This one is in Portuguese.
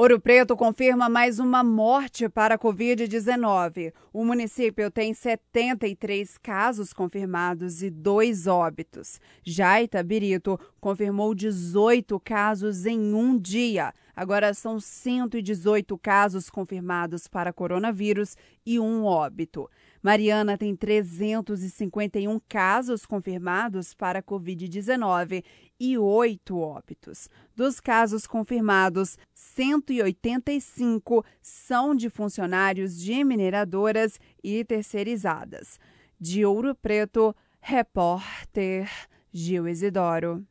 Ouro Preto confirma mais uma morte para a Covid-19. O município tem 73 casos confirmados e dois óbitos. Já Itabirito confirmou 18 casos em um dia. Agora são 118 casos confirmados para coronavírus e um óbito. Mariana tem 351 casos confirmados para Covid-19 e oito óbitos. Dos casos confirmados, 185 são de funcionários de mineradoras e terceirizadas. De Ouro Preto, repórter Gil Isidoro.